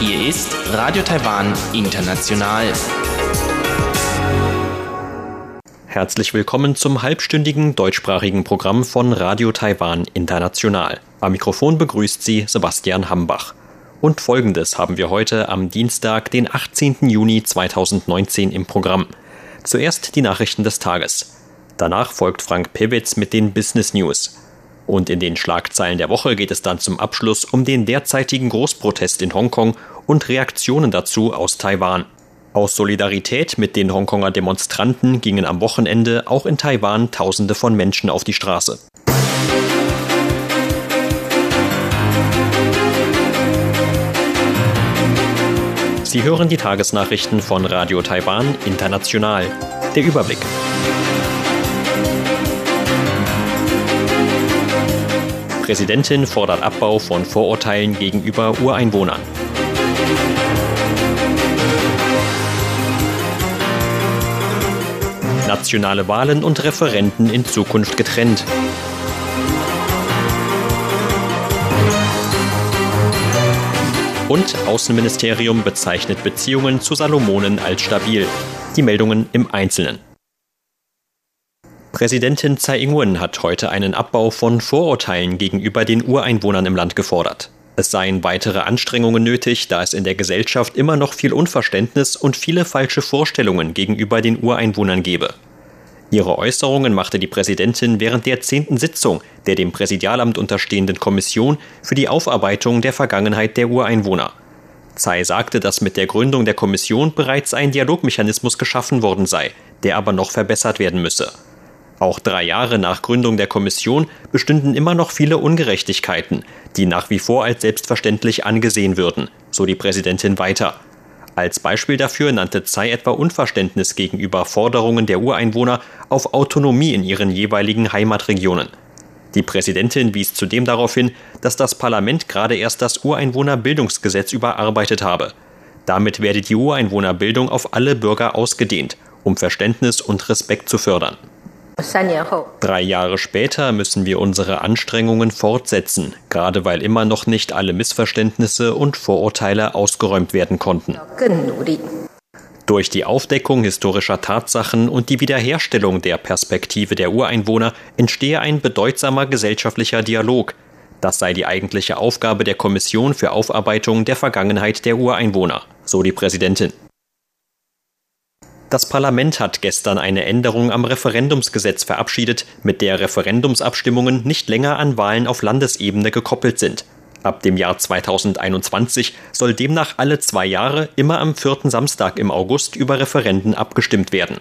Hier ist Radio Taiwan International. Herzlich willkommen zum halbstündigen deutschsprachigen Programm von Radio Taiwan International. Am Mikrofon begrüßt Sie Sebastian Hambach. Und folgendes haben wir heute am Dienstag, den 18. Juni 2019 im Programm. Zuerst die Nachrichten des Tages. Danach folgt Frank Pewitz mit den Business News. Und in den Schlagzeilen der Woche geht es dann zum Abschluss um den derzeitigen Großprotest in Hongkong und Reaktionen dazu aus Taiwan. Aus Solidarität mit den Hongkonger Demonstranten gingen am Wochenende auch in Taiwan Tausende von Menschen auf die Straße. Sie hören die Tagesnachrichten von Radio Taiwan International. Der Überblick. Präsidentin fordert Abbau von Vorurteilen gegenüber Ureinwohnern. Nationale Wahlen und Referenden in Zukunft getrennt. Und Außenministerium bezeichnet Beziehungen zu Salomonen als stabil. Die Meldungen im Einzelnen. Präsidentin Tsai Ing-wen hat heute einen Abbau von Vorurteilen gegenüber den Ureinwohnern im Land gefordert. Es seien weitere Anstrengungen nötig, da es in der Gesellschaft immer noch viel Unverständnis und viele falsche Vorstellungen gegenüber den Ureinwohnern gebe. Ihre Äußerungen machte die Präsidentin während der zehnten Sitzung der dem Präsidialamt unterstehenden Kommission für die Aufarbeitung der Vergangenheit der Ureinwohner. Tsai sagte, dass mit der Gründung der Kommission bereits ein Dialogmechanismus geschaffen worden sei, der aber noch verbessert werden müsse. Auch drei Jahre nach Gründung der Kommission bestünden immer noch viele Ungerechtigkeiten, die nach wie vor als selbstverständlich angesehen würden, so die Präsidentin weiter. Als Beispiel dafür nannte Tsai etwa Unverständnis gegenüber Forderungen der Ureinwohner auf Autonomie in ihren jeweiligen Heimatregionen. Die Präsidentin wies zudem darauf hin, dass das Parlament gerade erst das Ureinwohnerbildungsgesetz überarbeitet habe. Damit werde die Ureinwohnerbildung auf alle Bürger ausgedehnt, um Verständnis und Respekt zu fördern. Drei Jahre später müssen wir unsere Anstrengungen fortsetzen, gerade weil immer noch nicht alle Missverständnisse und Vorurteile ausgeräumt werden konnten. Durch die Aufdeckung historischer Tatsachen und die Wiederherstellung der Perspektive der Ureinwohner entstehe ein bedeutsamer gesellschaftlicher Dialog. Das sei die eigentliche Aufgabe der Kommission für Aufarbeitung der Vergangenheit der Ureinwohner, so die Präsidentin. Das Parlament hat gestern eine Änderung am Referendumsgesetz verabschiedet, mit der Referendumsabstimmungen nicht länger an Wahlen auf Landesebene gekoppelt sind. Ab dem Jahr 2021 soll demnach alle zwei Jahre immer am vierten Samstag im August über Referenden abgestimmt werden.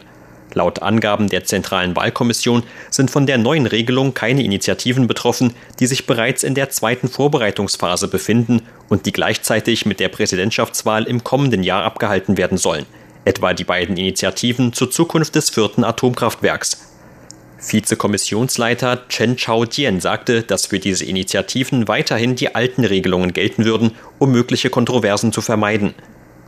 Laut Angaben der Zentralen Wahlkommission sind von der neuen Regelung keine Initiativen betroffen, die sich bereits in der zweiten Vorbereitungsphase befinden und die gleichzeitig mit der Präsidentschaftswahl im kommenden Jahr abgehalten werden sollen etwa die beiden Initiativen zur Zukunft des vierten Atomkraftwerks. Vizekommissionsleiter Chen Chao-Jian sagte, dass für diese Initiativen weiterhin die alten Regelungen gelten würden, um mögliche Kontroversen zu vermeiden.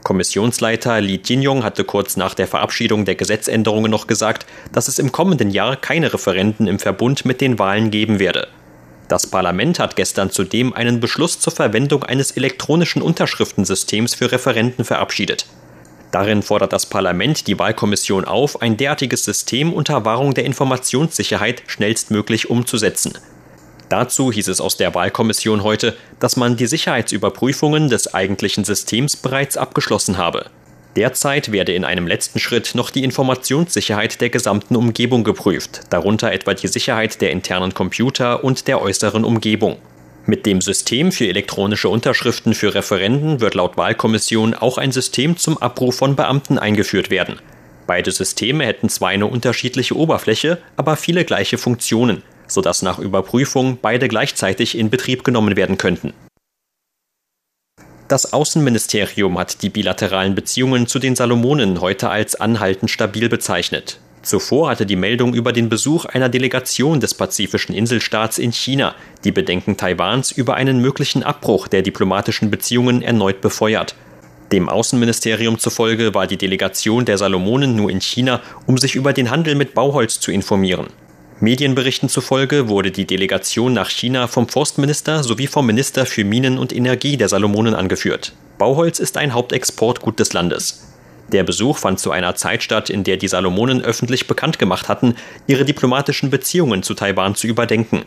Kommissionsleiter Li Jinyong hatte kurz nach der Verabschiedung der Gesetzänderungen noch gesagt, dass es im kommenden Jahr keine Referenden im Verbund mit den Wahlen geben werde. Das Parlament hat gestern zudem einen Beschluss zur Verwendung eines elektronischen Unterschriftensystems für Referenden verabschiedet. Darin fordert das Parlament die Wahlkommission auf, ein derartiges System unter Wahrung der Informationssicherheit schnellstmöglich umzusetzen. Dazu hieß es aus der Wahlkommission heute, dass man die Sicherheitsüberprüfungen des eigentlichen Systems bereits abgeschlossen habe. Derzeit werde in einem letzten Schritt noch die Informationssicherheit der gesamten Umgebung geprüft, darunter etwa die Sicherheit der internen Computer und der äußeren Umgebung. Mit dem System für elektronische Unterschriften für Referenden wird laut Wahlkommission auch ein System zum Abruf von Beamten eingeführt werden. Beide Systeme hätten zwar eine unterschiedliche Oberfläche, aber viele gleiche Funktionen, sodass nach Überprüfung beide gleichzeitig in Betrieb genommen werden könnten. Das Außenministerium hat die bilateralen Beziehungen zu den Salomonen heute als anhaltend stabil bezeichnet. Zuvor hatte die Meldung über den Besuch einer Delegation des pazifischen Inselstaats in China die Bedenken Taiwans über einen möglichen Abbruch der diplomatischen Beziehungen erneut befeuert. Dem Außenministerium zufolge war die Delegation der Salomonen nur in China, um sich über den Handel mit Bauholz zu informieren. Medienberichten zufolge wurde die Delegation nach China vom Forstminister sowie vom Minister für Minen und Energie der Salomonen angeführt. Bauholz ist ein Hauptexportgut des Landes. Der Besuch fand zu einer Zeit statt, in der die Salomonen öffentlich bekannt gemacht hatten, ihre diplomatischen Beziehungen zu Taiwan zu überdenken.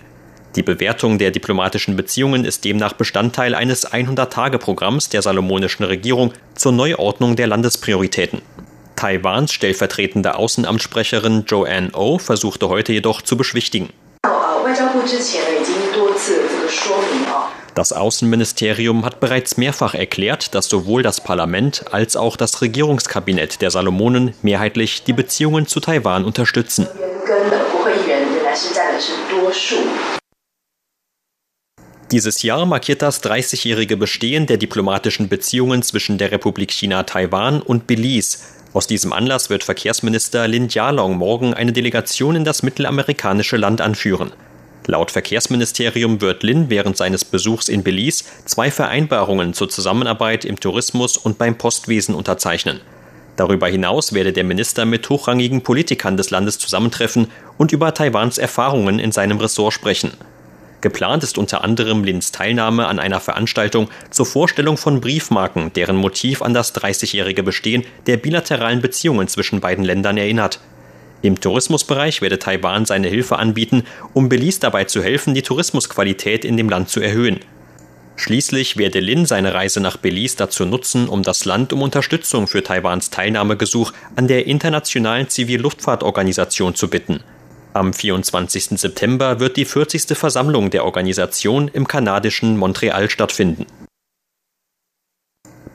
Die Bewertung der diplomatischen Beziehungen ist demnach Bestandteil eines 100-Tage-Programms der salomonischen Regierung zur Neuordnung der Landesprioritäten. Taiwans stellvertretende Außenamtssprecherin Joanne O oh versuchte heute jedoch zu beschwichtigen. Das Außenministerium hat bereits mehrfach erklärt, dass sowohl das Parlament als auch das Regierungskabinett der Salomonen mehrheitlich die Beziehungen zu Taiwan unterstützen. Dieses Jahr markiert das 30-jährige Bestehen der diplomatischen Beziehungen zwischen der Republik China Taiwan und Belize. Aus diesem Anlass wird Verkehrsminister Lin Jialong morgen eine Delegation in das mittelamerikanische Land anführen. Laut Verkehrsministerium wird Lin während seines Besuchs in Belize zwei Vereinbarungen zur Zusammenarbeit im Tourismus und beim Postwesen unterzeichnen. Darüber hinaus werde der Minister mit hochrangigen Politikern des Landes zusammentreffen und über Taiwans Erfahrungen in seinem Ressort sprechen. Geplant ist unter anderem Lins Teilnahme an einer Veranstaltung zur Vorstellung von Briefmarken, deren Motiv an das 30-jährige Bestehen der bilateralen Beziehungen zwischen beiden Ländern erinnert. Im Tourismusbereich werde Taiwan seine Hilfe anbieten, um Belize dabei zu helfen, die Tourismusqualität in dem Land zu erhöhen. Schließlich werde Lin seine Reise nach Belize dazu nutzen, um das Land um Unterstützung für Taiwans Teilnahmegesuch an der Internationalen Zivilluftfahrtorganisation zu bitten. Am 24. September wird die 40. Versammlung der Organisation im kanadischen Montreal stattfinden.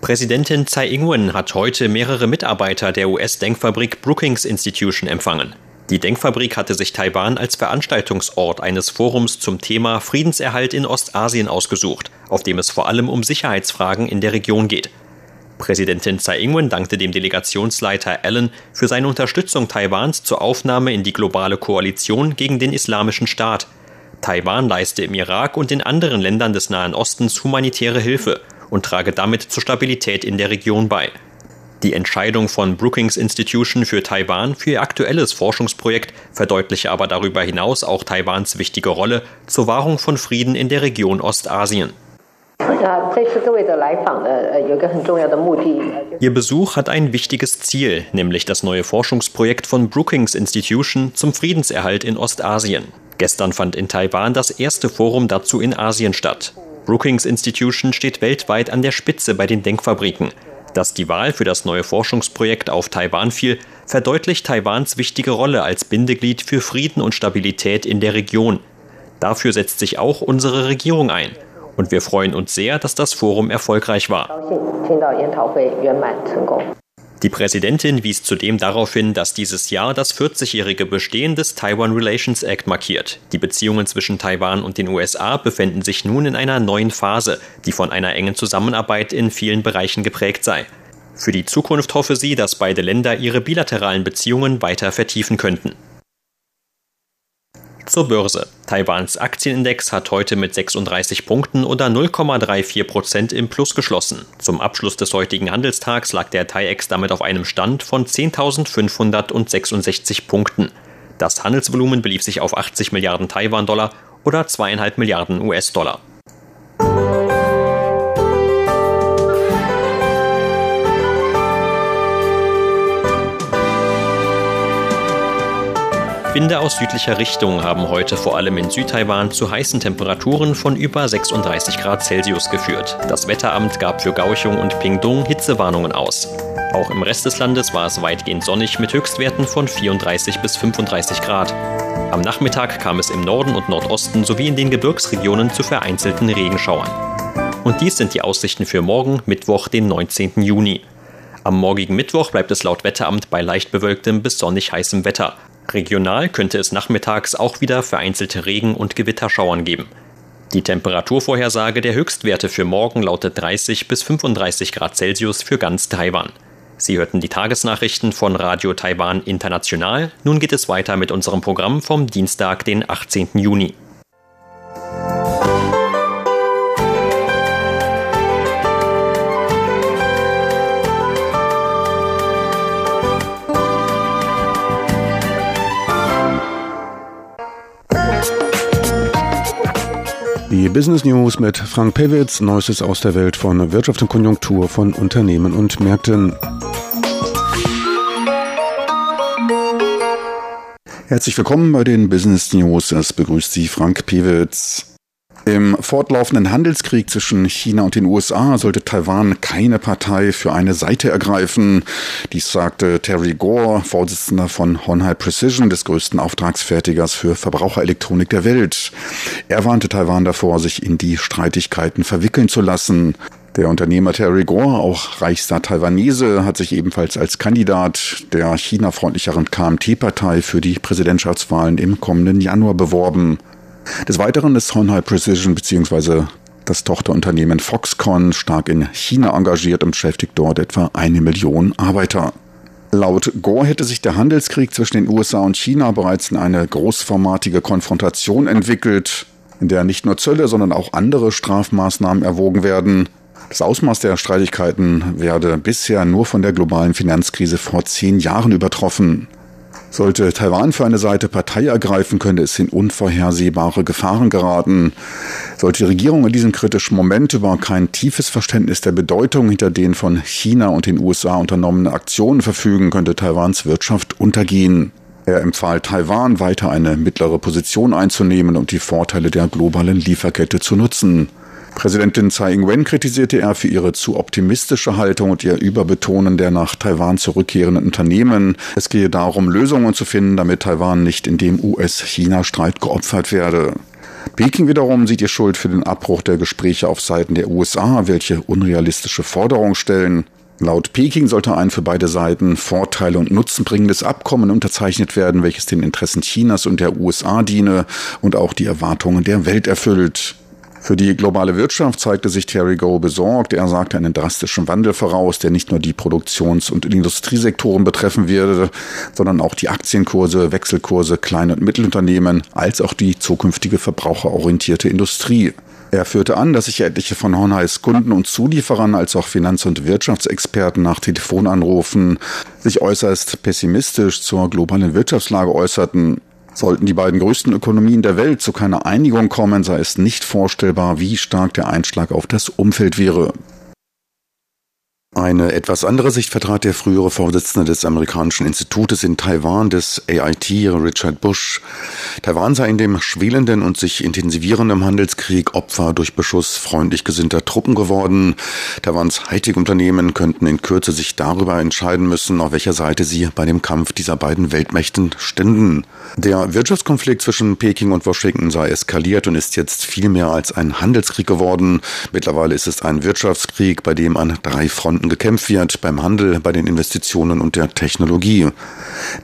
Präsidentin Tsai Ing-wen hat heute mehrere Mitarbeiter der US-Denkfabrik Brookings Institution empfangen. Die Denkfabrik hatte sich Taiwan als Veranstaltungsort eines Forums zum Thema Friedenserhalt in Ostasien ausgesucht, auf dem es vor allem um Sicherheitsfragen in der Region geht. Präsidentin Tsai Ing-wen dankte dem Delegationsleiter Allen für seine Unterstützung Taiwans zur Aufnahme in die globale Koalition gegen den Islamischen Staat. Taiwan leiste im Irak und in anderen Ländern des Nahen Ostens humanitäre Hilfe und trage damit zur Stabilität in der Region bei. Die Entscheidung von Brookings Institution für Taiwan für ihr aktuelles Forschungsprojekt verdeutliche aber darüber hinaus auch Taiwans wichtige Rolle zur Wahrung von Frieden in der Region Ostasien. Ihr Besuch hat ein wichtiges Ziel, nämlich das neue Forschungsprojekt von Brookings Institution zum Friedenserhalt in Ostasien. Gestern fand in Taiwan das erste Forum dazu in Asien statt. Brookings Institution steht weltweit an der Spitze bei den Denkfabriken. Dass die Wahl für das neue Forschungsprojekt auf Taiwan fiel, verdeutlicht Taiwans wichtige Rolle als Bindeglied für Frieden und Stabilität in der Region. Dafür setzt sich auch unsere Regierung ein. Und wir freuen uns sehr, dass das Forum erfolgreich war. Die Präsidentin wies zudem darauf hin, dass dieses Jahr das 40-jährige Bestehen des Taiwan Relations Act markiert. Die Beziehungen zwischen Taiwan und den USA befinden sich nun in einer neuen Phase, die von einer engen Zusammenarbeit in vielen Bereichen geprägt sei. Für die Zukunft hoffe sie, dass beide Länder ihre bilateralen Beziehungen weiter vertiefen könnten. Zur Börse. Taiwans Aktienindex hat heute mit 36 Punkten oder 0,34 Prozent im Plus geschlossen. Zum Abschluss des heutigen Handelstags lag der TAIEX damit auf einem Stand von 10.566 Punkten. Das Handelsvolumen belief sich auf 80 Milliarden Taiwan-Dollar oder zweieinhalb Milliarden US-Dollar. Winde aus südlicher Richtung haben heute vor allem in Südtaiwan zu heißen Temperaturen von über 36 Grad Celsius geführt. Das Wetteramt gab für Kaohsiung und Pingdong Hitzewarnungen aus. Auch im Rest des Landes war es weitgehend sonnig mit Höchstwerten von 34 bis 35 Grad. Am Nachmittag kam es im Norden und Nordosten sowie in den Gebirgsregionen zu vereinzelten Regenschauern. Und dies sind die Aussichten für morgen, Mittwoch, den 19. Juni. Am morgigen Mittwoch bleibt es laut Wetteramt bei leicht bewölktem bis sonnig heißem Wetter. Regional könnte es nachmittags auch wieder vereinzelte Regen- und Gewitterschauern geben. Die Temperaturvorhersage der Höchstwerte für morgen lautet 30 bis 35 Grad Celsius für ganz Taiwan. Sie hörten die Tagesnachrichten von Radio Taiwan International. Nun geht es weiter mit unserem Programm vom Dienstag, den 18. Juni. Die Business News mit Frank Pewitz, Neuestes aus der Welt von Wirtschaft und Konjunktur von Unternehmen und Märkten. Herzlich willkommen bei den Business News. Es begrüßt Sie Frank Pewitz. Im fortlaufenden Handelskrieg zwischen China und den USA sollte Taiwan keine Partei für eine Seite ergreifen. Dies sagte Terry Gore, Vorsitzender von Honhai Precision, des größten Auftragsfertigers für Verbraucherelektronik der Welt. Er warnte Taiwan davor, sich in die Streitigkeiten verwickeln zu lassen. Der Unternehmer Terry Gore, auch reichster Taiwanese, hat sich ebenfalls als Kandidat der China-freundlicheren KMT-Partei für die Präsidentschaftswahlen im kommenden Januar beworben. Des Weiteren ist Honhai Precision bzw. das Tochterunternehmen Foxconn stark in China engagiert und beschäftigt dort etwa eine Million Arbeiter. Laut Gore hätte sich der Handelskrieg zwischen den USA und China bereits in eine großformatige Konfrontation entwickelt, in der nicht nur Zölle, sondern auch andere Strafmaßnahmen erwogen werden. Das Ausmaß der Streitigkeiten werde bisher nur von der globalen Finanzkrise vor zehn Jahren übertroffen. Sollte Taiwan für eine Seite Partei ergreifen, könnte es in unvorhersehbare Gefahren geraten. Sollte die Regierung in diesem kritischen Moment über kein tiefes Verständnis der Bedeutung hinter den von China und den USA unternommenen Aktionen verfügen, könnte Taiwans Wirtschaft untergehen. Er empfahl Taiwan, weiter eine mittlere Position einzunehmen und die Vorteile der globalen Lieferkette zu nutzen. Präsidentin Tsai Ing-wen kritisierte er für ihre zu optimistische Haltung und ihr Überbetonen der nach Taiwan zurückkehrenden Unternehmen. Es gehe darum, Lösungen zu finden, damit Taiwan nicht in dem US-China-Streit geopfert werde. Peking wiederum sieht die Schuld für den Abbruch der Gespräche auf Seiten der USA, welche unrealistische Forderungen stellen. Laut Peking sollte ein für beide Seiten Vorteile und Nutzen bringendes Abkommen unterzeichnet werden, welches den Interessen Chinas und der USA diene und auch die Erwartungen der Welt erfüllt. Für die globale Wirtschaft zeigte sich Terry Go besorgt. Er sagte einen drastischen Wandel voraus, der nicht nur die Produktions- und Industriesektoren betreffen werde, sondern auch die Aktienkurse, Wechselkurse, kleine und Mittelunternehmen, als auch die zukünftige verbraucherorientierte Industrie. Er führte an, dass sich etliche von Hornheis Kunden und Zulieferern als auch Finanz- und Wirtschaftsexperten nach Telefonanrufen sich äußerst pessimistisch zur globalen Wirtschaftslage äußerten. Sollten die beiden größten Ökonomien der Welt zu keiner Einigung kommen, sei es nicht vorstellbar, wie stark der Einschlag auf das Umfeld wäre. Eine etwas andere Sicht vertrat der frühere Vorsitzende des amerikanischen Institutes in Taiwan, des AIT, Richard Bush. Taiwan sei in dem schwelenden und sich intensivierenden Handelskrieg Opfer durch Beschuss freundlich gesinnter Truppen geworden. Taiwans Hightech-Unternehmen könnten in Kürze sich darüber entscheiden müssen, auf welcher Seite sie bei dem Kampf dieser beiden Weltmächten ständen. Der Wirtschaftskonflikt zwischen Peking und Washington sei eskaliert und ist jetzt viel mehr als ein Handelskrieg geworden. Mittlerweile ist es ein Wirtschaftskrieg, bei dem an drei Fronten Fronten gekämpft wird, beim Handel, bei den Investitionen und der Technologie.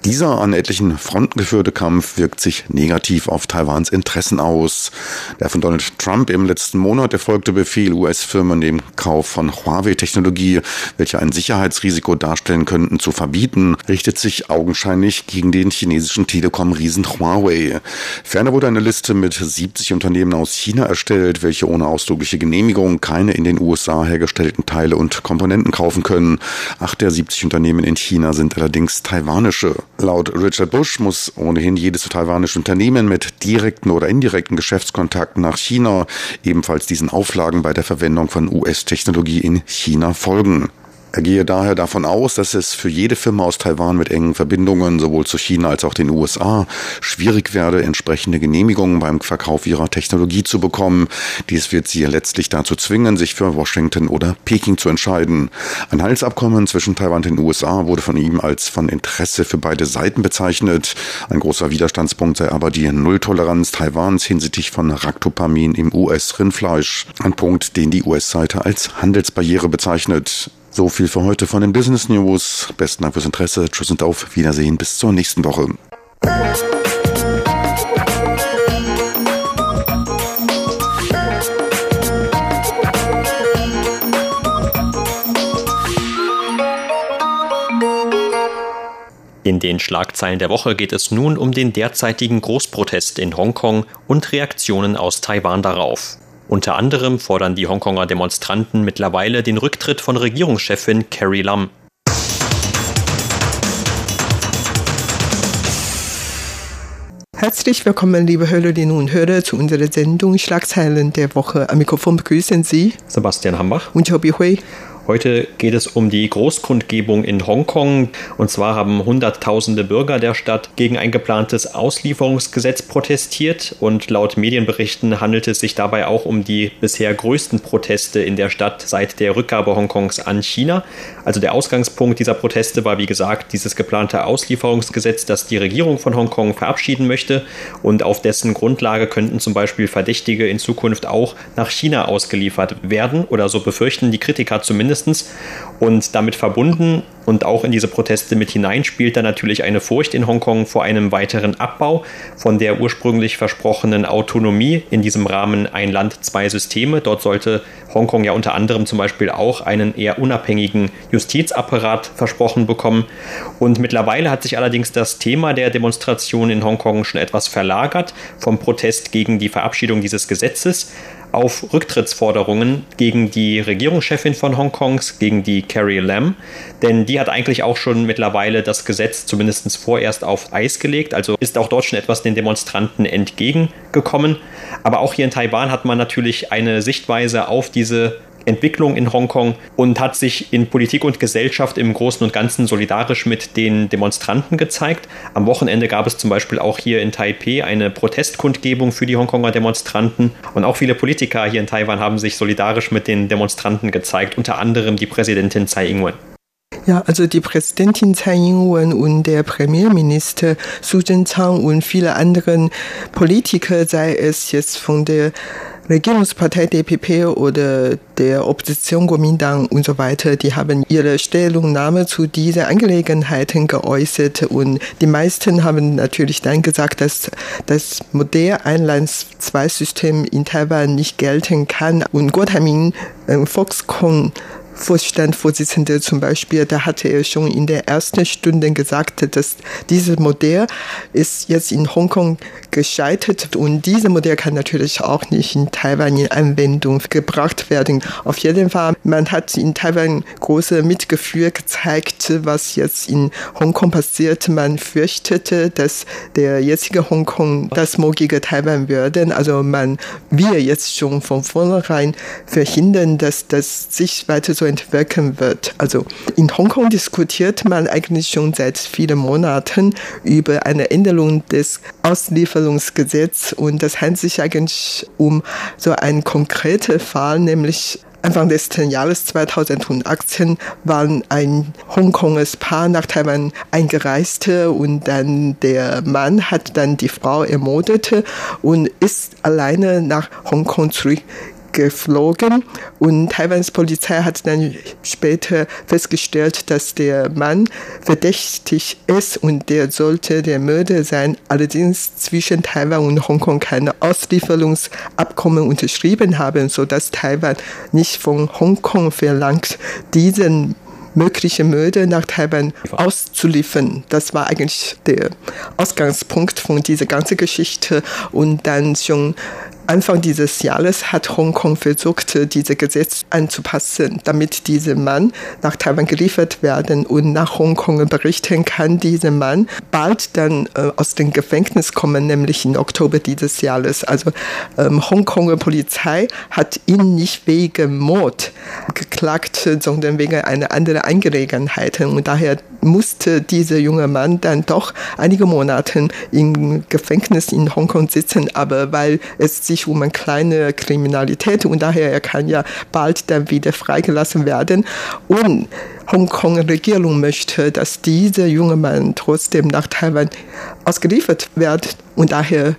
Dieser an etlichen Fronten geführte Kampf wirkt sich negativ auf Taiwans Interessen aus. Der von Donald Trump im letzten Monat erfolgte Befehl, US-Firmen dem Kauf von Huawei-Technologie, welche ein Sicherheitsrisiko darstellen könnten, zu verbieten, richtet sich augenscheinlich gegen den chinesischen Telekom-Riesen Huawei. Ferner wurde eine Liste mit 70 Unternehmen aus China erstellt, welche ohne ausdrückliche Genehmigung keine in den USA hergestellten Teile und Komponenten Kunden kaufen können. Acht der 70 Unternehmen in China sind allerdings taiwanische. Laut Richard Bush muss ohnehin jedes taiwanische Unternehmen mit direkten oder indirekten Geschäftskontakten nach China ebenfalls diesen Auflagen bei der Verwendung von US-Technologie in China folgen. Er gehe daher davon aus, dass es für jede Firma aus Taiwan mit engen Verbindungen sowohl zu China als auch den USA schwierig werde, entsprechende Genehmigungen beim Verkauf ihrer Technologie zu bekommen. Dies wird sie letztlich dazu zwingen, sich für Washington oder Peking zu entscheiden. Ein Handelsabkommen zwischen Taiwan und den USA wurde von ihm als von Interesse für beide Seiten bezeichnet. Ein großer Widerstandspunkt sei aber die Nulltoleranz Taiwans hinsichtlich von Ractopamin im US-Rindfleisch. Ein Punkt, den die US-Seite als Handelsbarriere bezeichnet. So viel für heute von den Business News. Besten Dank fürs Interesse. Tschüss und auf Wiedersehen. Bis zur nächsten Woche. In den Schlagzeilen der Woche geht es nun um den derzeitigen Großprotest in Hongkong und Reaktionen aus Taiwan darauf. Unter anderem fordern die Hongkonger Demonstranten mittlerweile den Rücktritt von Regierungschefin Carrie Lam. Herzlich willkommen, liebe Hörerinnen und Hörer, zu unserer Sendung Schlagzeilen der Woche. Am Mikrofon begrüßen Sie Sebastian Hambach und Chobi Hui. Heute geht es um die Großkundgebung in Hongkong. Und zwar haben Hunderttausende Bürger der Stadt gegen ein geplantes Auslieferungsgesetz protestiert. Und laut Medienberichten handelt es sich dabei auch um die bisher größten Proteste in der Stadt seit der Rückgabe Hongkongs an China. Also der Ausgangspunkt dieser Proteste war, wie gesagt, dieses geplante Auslieferungsgesetz, das die Regierung von Hongkong verabschieden möchte. Und auf dessen Grundlage könnten zum Beispiel Verdächtige in Zukunft auch nach China ausgeliefert werden. Oder so befürchten die Kritiker zumindest mindestens. Und damit verbunden und auch in diese Proteste mit hinein spielt dann natürlich eine Furcht in Hongkong vor einem weiteren Abbau von der ursprünglich versprochenen Autonomie. In diesem Rahmen ein Land, zwei Systeme. Dort sollte Hongkong ja unter anderem zum Beispiel auch einen eher unabhängigen Justizapparat versprochen bekommen. Und mittlerweile hat sich allerdings das Thema der Demonstration in Hongkong schon etwas verlagert vom Protest gegen die Verabschiedung dieses Gesetzes auf Rücktrittsforderungen gegen die Regierungschefin von Hongkongs, gegen die Carrie Lam. Denn die hat eigentlich auch schon mittlerweile das Gesetz zumindest vorerst auf Eis gelegt. Also ist auch dort schon etwas den Demonstranten entgegengekommen. Aber auch hier in Taiwan hat man natürlich eine Sichtweise auf diese Entwicklung in Hongkong und hat sich in Politik und Gesellschaft im Großen und Ganzen solidarisch mit den Demonstranten gezeigt. Am Wochenende gab es zum Beispiel auch hier in Taipeh eine Protestkundgebung für die Hongkonger Demonstranten und auch viele Politiker hier in Taiwan haben sich solidarisch mit den Demonstranten gezeigt, unter anderem die Präsidentin Tsai Ing-wen. Ja, also die Präsidentin Tsai Ing-wen und der Premierminister Su Jin-chang und viele andere Politiker, sei es jetzt von der Regierungspartei DPP oder der Opposition Kuomintang und so weiter, die haben ihre Stellungnahme zu diesen Angelegenheiten geäußert und die meisten haben natürlich dann gesagt, dass das Modell Einlands-Zwei-System in Taiwan nicht gelten kann. Und Guo Taiming, äh, Foxconn Vorstandsvorsitzende zum Beispiel, da hatte er schon in der ersten Stunde gesagt, dass dieses Modell ist jetzt in Hongkong gescheitert und dieses Modell kann natürlich auch nicht in Taiwan in Anwendung gebracht werden. Auf jeden Fall, man hat in Taiwan große Mitgefühl gezeigt, was jetzt in Hongkong passiert. Man fürchtete, dass der jetzige Hongkong das morgige Taiwan würde. Also man will jetzt schon von vornherein verhindern, dass das sich weiter so entwickeln wird. Also in Hongkong diskutiert man eigentlich schon seit vielen Monaten über eine Änderung des Auslieferungsgesetzes und das handelt sich eigentlich um so einen konkreten Fall, nämlich Anfang des Jahres 2018 waren ein Hongkonges Paar nach Taiwan eingereist und dann der Mann hat dann die Frau ermordet und ist alleine nach Hongkong zurück geflogen und Taiwans Polizei hat dann später festgestellt, dass der Mann verdächtig ist und der sollte der Mörder sein. Allerdings zwischen Taiwan und Hongkong keine Auslieferungsabkommen unterschrieben haben, sodass Taiwan nicht von Hongkong verlangt, diesen mögliche Mörder nach Taiwan auszuliefern. Das war eigentlich der Ausgangspunkt von dieser ganzen Geschichte. Und dann schon Anfang dieses Jahres hat Hongkong versucht, diese Gesetze anzupassen, damit dieser Mann nach Taiwan geliefert werden und nach Hongkong berichten kann, dieser Mann bald dann äh, aus dem Gefängnis kommen, nämlich im Oktober dieses Jahres. Also ähm, Hongkonger Polizei hat ihn nicht wegen Mord geklagt, sondern wegen einer anderen Angelegenheit. Und daher musste dieser junge Mann dann doch einige Monate im Gefängnis in Hongkong sitzen, aber weil es sich um eine kleine Kriminalität und daher er kann ja bald dann wieder freigelassen werden und Hongkong-Regierung möchte, dass dieser junge Mann trotzdem nach Taiwan ausgeliefert wird und daher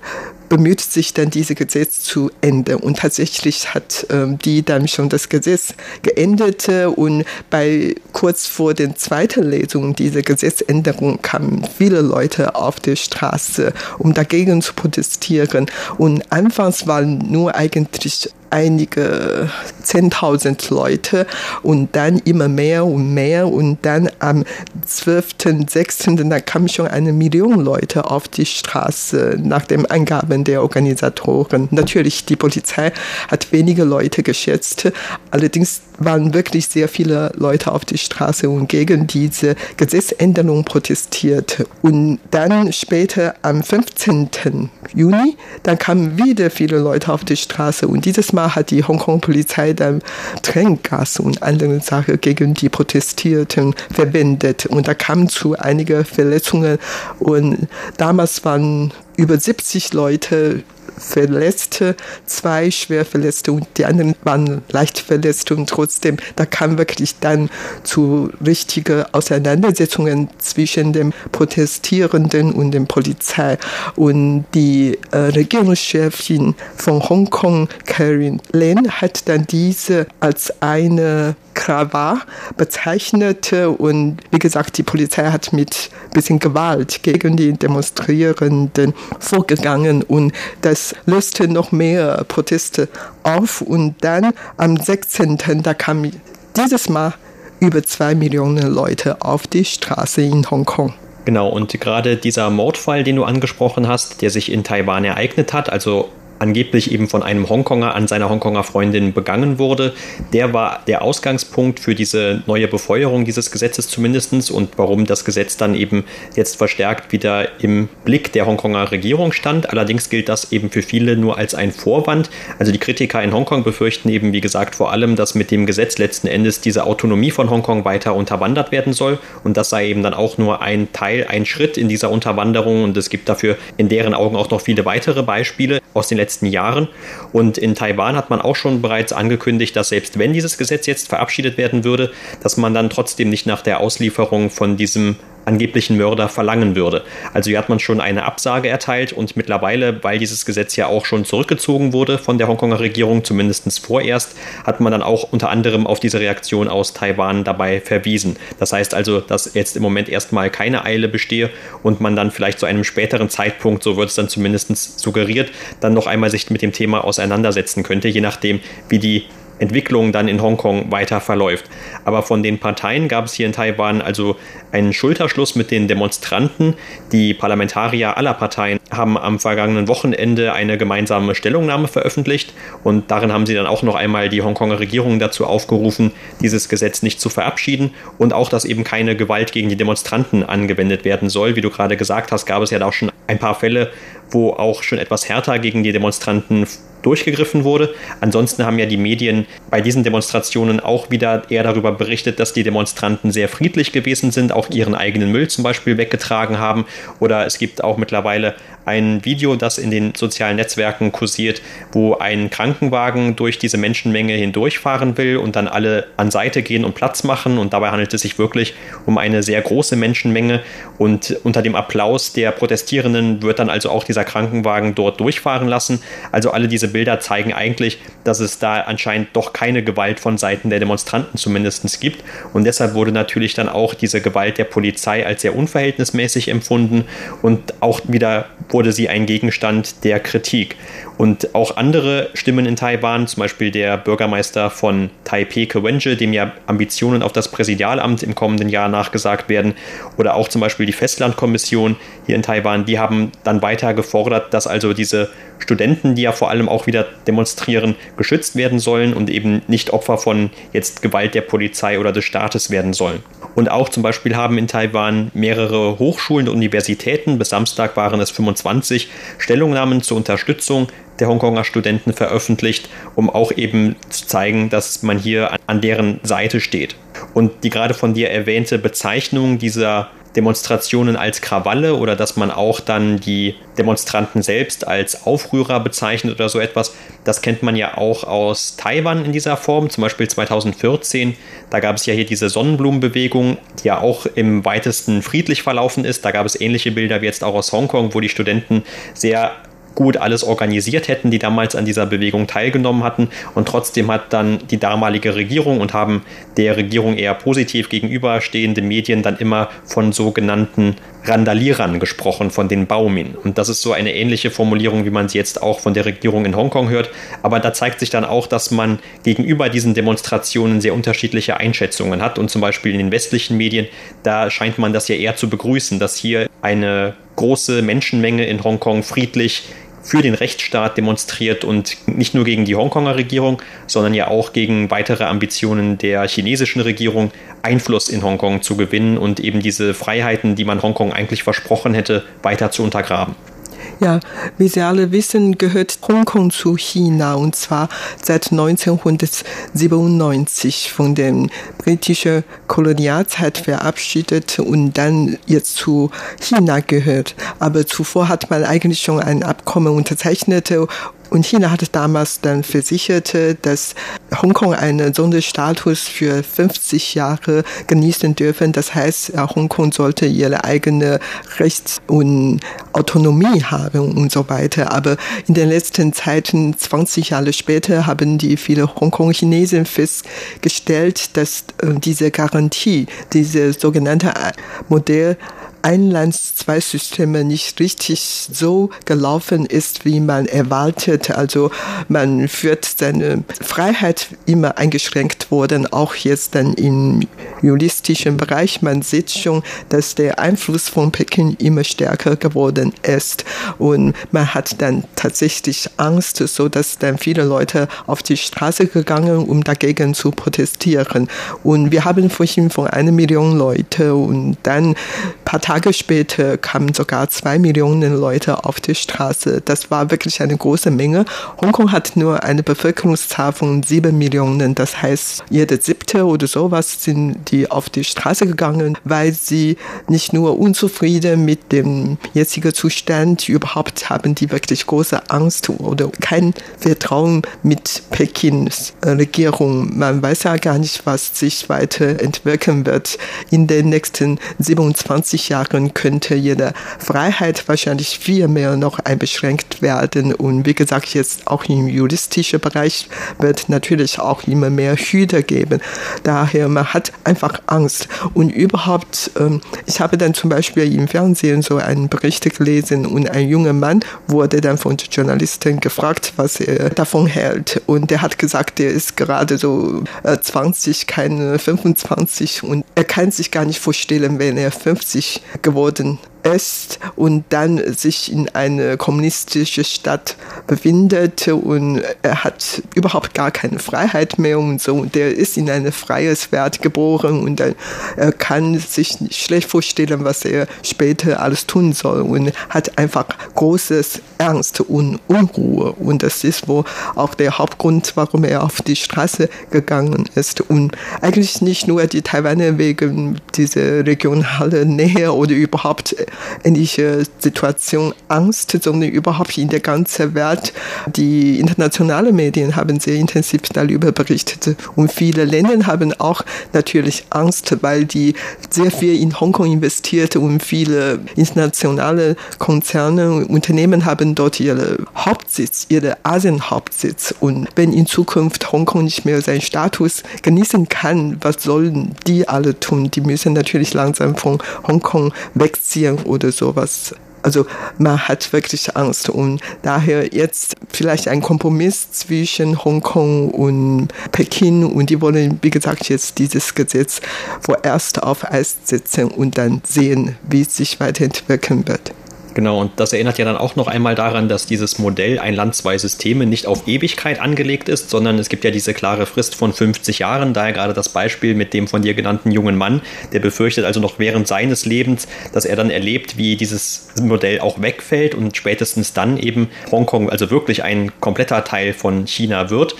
bemüht sich dann, diese Gesetz zu ändern. Und tatsächlich hat ähm, die dann schon das Gesetz geändert und bei kurz vor der zweiten Lesung dieser Gesetzänderung kamen viele Leute auf die Straße, um dagegen zu protestieren. Und anfangs waren nur eigentlich einige 10.000 Leute und dann immer mehr und mehr und dann am 12., 6., da kam schon eine Million Leute auf die Straße nach den Angaben der Organisatoren. Natürlich, die Polizei hat wenige Leute geschätzt, allerdings waren wirklich sehr viele Leute auf die Straße und gegen diese Gesetzänderung protestiert. Und dann später am 15. Juni, dann kamen wieder viele Leute auf die Straße und dieses Mal hat die Hongkong-Polizei dann Tränengas und andere Sachen gegen die Protestierten verwendet. Und da kam zu einigen Verletzungen. Und damals waren über 70 Leute Verletzte, zwei schwer Verletzte und die anderen waren leicht verletzt und trotzdem, da kam wirklich dann zu richtigen Auseinandersetzungen zwischen den Protestierenden und der Polizei. Und die äh, Regierungschefin von Hongkong, Karen Lin, hat dann diese als eine Krawall bezeichnete und wie gesagt, die Polizei hat mit bisschen Gewalt gegen die Demonstrierenden vorgegangen und das löste noch mehr Proteste auf und dann am 16. da kam dieses Mal über zwei Millionen Leute auf die Straße in Hongkong. Genau, und gerade dieser Mordfall, den du angesprochen hast, der sich in Taiwan ereignet hat, also angeblich eben von einem Hongkonger an seiner Hongkonger Freundin begangen wurde. Der war der Ausgangspunkt für diese neue Befeuerung dieses Gesetzes zumindest und warum das Gesetz dann eben jetzt verstärkt wieder im Blick der Hongkonger Regierung stand. Allerdings gilt das eben für viele nur als ein Vorwand. Also die Kritiker in Hongkong befürchten eben, wie gesagt, vor allem, dass mit dem Gesetz letzten Endes diese Autonomie von Hongkong weiter unterwandert werden soll und das sei eben dann auch nur ein Teil, ein Schritt in dieser Unterwanderung und es gibt dafür in deren Augen auch noch viele weitere Beispiele aus den letzten letzten Jahren. Und in Taiwan hat man auch schon bereits angekündigt, dass selbst wenn dieses Gesetz jetzt verabschiedet werden würde, dass man dann trotzdem nicht nach der Auslieferung von diesem angeblichen Mörder verlangen würde. Also hier hat man schon eine Absage erteilt und mittlerweile, weil dieses Gesetz ja auch schon zurückgezogen wurde von der Hongkonger Regierung, zumindest vorerst, hat man dann auch unter anderem auf diese Reaktion aus Taiwan dabei verwiesen. Das heißt also, dass jetzt im Moment erstmal keine Eile bestehe und man dann vielleicht zu einem späteren Zeitpunkt, so wird es dann zumindest suggeriert, dann noch einmal sich mit dem Thema auseinandersetzen könnte, je nachdem, wie die Entwicklung dann in Hongkong weiter verläuft. Aber von den Parteien gab es hier in Taiwan also einen Schulterschluss mit den Demonstranten. Die Parlamentarier aller Parteien haben am vergangenen Wochenende eine gemeinsame Stellungnahme veröffentlicht und darin haben sie dann auch noch einmal die Hongkonger Regierung dazu aufgerufen, dieses Gesetz nicht zu verabschieden und auch, dass eben keine Gewalt gegen die Demonstranten angewendet werden soll. Wie du gerade gesagt hast, gab es ja da auch schon ein paar Fälle, wo auch schon etwas härter gegen die Demonstranten durchgegriffen wurde. Ansonsten haben ja die Medien bei diesen Demonstrationen auch wieder eher darüber berichtet, dass die Demonstranten sehr friedlich gewesen sind, auch ihren eigenen Müll zum Beispiel weggetragen haben. Oder es gibt auch mittlerweile ein Video, das in den sozialen Netzwerken kursiert, wo ein Krankenwagen durch diese Menschenmenge hindurchfahren will und dann alle an Seite gehen und Platz machen. Und dabei handelt es sich wirklich um eine sehr große Menschenmenge. Und unter dem Applaus der Protestierenden wird dann also auch dieser Krankenwagen dort durchfahren lassen. Also alle diese Bilder zeigen eigentlich, dass es da anscheinend doch keine Gewalt von Seiten der Demonstranten zumindest gibt. Und deshalb wurde natürlich dann auch diese Gewalt der Polizei als sehr unverhältnismäßig empfunden und auch wieder wurde sie ein Gegenstand der Kritik. Und auch andere Stimmen in Taiwan, zum Beispiel der Bürgermeister von Taipei, Kewenje, dem ja Ambitionen auf das Präsidialamt im kommenden Jahr nachgesagt werden, oder auch zum Beispiel die Festlandkommission hier in Taiwan, die haben dann weiter gefordert, dass also diese Studenten, die ja vor allem auch wieder demonstrieren, geschützt werden sollen und eben nicht Opfer von jetzt Gewalt der Polizei oder des Staates werden sollen. Und auch zum Beispiel haben in Taiwan mehrere Hochschulen und Universitäten, bis Samstag waren es 25, Stellungnahmen zur Unterstützung der Hongkonger Studenten veröffentlicht, um auch eben zu zeigen, dass man hier an deren Seite steht. Und die gerade von dir erwähnte Bezeichnung dieser Demonstrationen als Krawalle oder dass man auch dann die Demonstranten selbst als Aufrührer bezeichnet oder so etwas. Das kennt man ja auch aus Taiwan in dieser Form, zum Beispiel 2014. Da gab es ja hier diese Sonnenblumenbewegung, die ja auch im weitesten friedlich verlaufen ist. Da gab es ähnliche Bilder wie jetzt auch aus Hongkong, wo die Studenten sehr gut alles organisiert hätten, die damals an dieser Bewegung teilgenommen hatten. Und trotzdem hat dann die damalige Regierung und haben der Regierung eher positiv gegenüberstehende Medien dann immer von sogenannten Randalierern gesprochen, von den Baumin. Und das ist so eine ähnliche Formulierung, wie man sie jetzt auch von der Regierung in Hongkong hört. Aber da zeigt sich dann auch, dass man gegenüber diesen Demonstrationen sehr unterschiedliche Einschätzungen hat. Und zum Beispiel in den westlichen Medien, da scheint man das ja eher zu begrüßen, dass hier eine große Menschenmenge in Hongkong friedlich für den Rechtsstaat demonstriert und nicht nur gegen die Hongkonger Regierung, sondern ja auch gegen weitere Ambitionen der chinesischen Regierung, Einfluss in Hongkong zu gewinnen und eben diese Freiheiten, die man Hongkong eigentlich versprochen hätte, weiter zu untergraben. Ja, wie Sie alle wissen, gehört Hongkong zu China und zwar seit 1997 von der britischen Kolonialzeit verabschiedet und dann jetzt zu China gehört. Aber zuvor hat man eigentlich schon ein Abkommen unterzeichnet und China hat damals dann versichert, dass Hongkong einen Sonderstatus für 50 Jahre genießen dürfen. Das heißt, Hongkong sollte ihre eigene Rechts- und Autonomie haben und so weiter. Aber in den letzten Zeiten, 20 Jahre später, haben die viele Hongkong-Chinesen festgestellt, dass äh, diese Garantie, diese sogenannte Modell ein Land, zwei Systeme nicht richtig so gelaufen ist, wie man erwartet. Also man führt seine Freiheit immer eingeschränkt worden, auch jetzt dann im juristischen Bereich. Man sieht schon, dass der Einfluss von Peking immer stärker geworden ist und man hat dann tatsächlich Angst, so dass dann viele Leute auf die Straße gegangen, um dagegen zu protestieren. Und wir haben vorhin von einer Million Leute und dann paar Tage später kamen sogar zwei Millionen Leute auf die Straße. Das war wirklich eine große Menge. Hongkong hat nur eine Bevölkerungszahl von sieben Millionen. Das heißt, jede siebte oder sowas sind die auf die Straße gegangen, weil sie nicht nur unzufrieden mit dem jetzigen Zustand, überhaupt haben die wirklich große Angst oder kein Vertrauen mit Pekins Regierung. Man weiß ja gar nicht, was sich weiterentwickeln wird in den nächsten 27 20 Jahren könnte jede Freiheit wahrscheinlich viel mehr noch einbeschränkt werden. Und wie gesagt, jetzt auch im juristischen Bereich wird natürlich auch immer mehr Hüter geben. Daher, man hat einfach Angst. Und überhaupt, ähm, ich habe dann zum Beispiel im Fernsehen so einen Bericht gelesen und ein junger Mann wurde dann von der Journalistin gefragt, was er davon hält. Und der hat gesagt, er ist gerade so 20, keine 25 und er kann sich gar nicht vorstellen, wenn er 50 geworden ist und dann sich in eine kommunistische Stadt befindet und er hat überhaupt gar keine Freiheit mehr und so. Und der ist in eine freie Welt geboren und er kann sich schlecht vorstellen, was er später alles tun soll und hat einfach großes Ernst und Unruhe. Und das ist wohl auch der Hauptgrund, warum er auf die Straße gegangen ist. Und eigentlich nicht nur die Taiwaner wegen dieser regionalen Nähe oder überhaupt ähnliche Situation Angst, sondern überhaupt in der ganzen Welt. Die internationalen Medien haben sehr intensiv darüber berichtet und viele Länder haben auch natürlich Angst, weil die sehr viel in Hongkong investiert und viele internationale Konzerne und Unternehmen haben dort ihren Hauptsitz, ihren Asien-Hauptsitz und wenn in Zukunft Hongkong nicht mehr seinen Status genießen kann, was sollen die alle tun? Die müssen natürlich langsam von Hongkong wegziehen oder sowas. Also man hat wirklich Angst und daher jetzt vielleicht ein Kompromiss zwischen Hongkong und Peking und die wollen, wie gesagt, jetzt dieses Gesetz vorerst auf Eis setzen und dann sehen, wie es sich weiterentwickeln wird. Genau, und das erinnert ja dann auch noch einmal daran, dass dieses Modell ein Land, zwei Systeme nicht auf Ewigkeit angelegt ist, sondern es gibt ja diese klare Frist von 50 Jahren. Daher gerade das Beispiel mit dem von dir genannten jungen Mann, der befürchtet also noch während seines Lebens, dass er dann erlebt, wie dieses Modell auch wegfällt und spätestens dann eben Hongkong also wirklich ein kompletter Teil von China wird.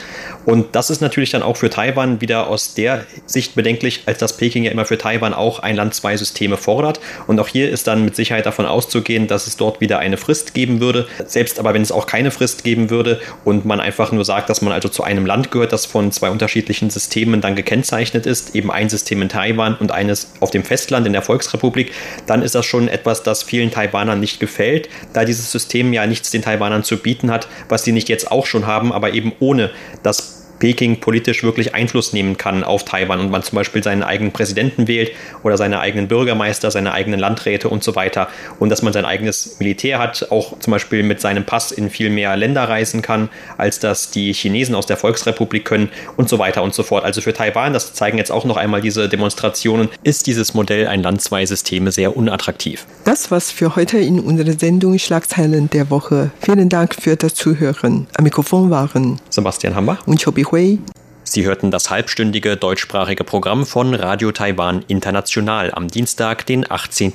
Und das ist natürlich dann auch für Taiwan wieder aus der Sicht bedenklich, als dass Peking ja immer für Taiwan auch ein Land, zwei Systeme fordert. Und auch hier ist dann mit Sicherheit davon auszugehen, dass es dort wieder eine Frist geben würde. Selbst aber wenn es auch keine Frist geben würde und man einfach nur sagt, dass man also zu einem Land gehört, das von zwei unterschiedlichen Systemen dann gekennzeichnet ist, eben ein System in Taiwan und eines auf dem Festland in der Volksrepublik, dann ist das schon etwas, das vielen Taiwanern nicht gefällt, da dieses System ja nichts den Taiwanern zu bieten hat, was sie nicht jetzt auch schon haben, aber eben ohne das Peking politisch wirklich Einfluss nehmen kann auf Taiwan und man zum Beispiel seinen eigenen Präsidenten wählt oder seine eigenen Bürgermeister, seine eigenen Landräte und so weiter und dass man sein eigenes Militär hat, auch zum Beispiel mit seinem Pass in viel mehr Länder reisen kann, als das die Chinesen aus der Volksrepublik können und so weiter und so fort. Also für Taiwan, das zeigen jetzt auch noch einmal diese Demonstrationen, ist dieses Modell ein Land, zwei Systeme sehr unattraktiv. Das war's für heute in unserer Sendung Schlagzeilen der Woche. Vielen Dank für das Zuhören. Am Mikrofon waren Sebastian Hambach und Chobi Hui. Sie hörten das halbstündige deutschsprachige Programm von Radio Taiwan International am Dienstag, den 18.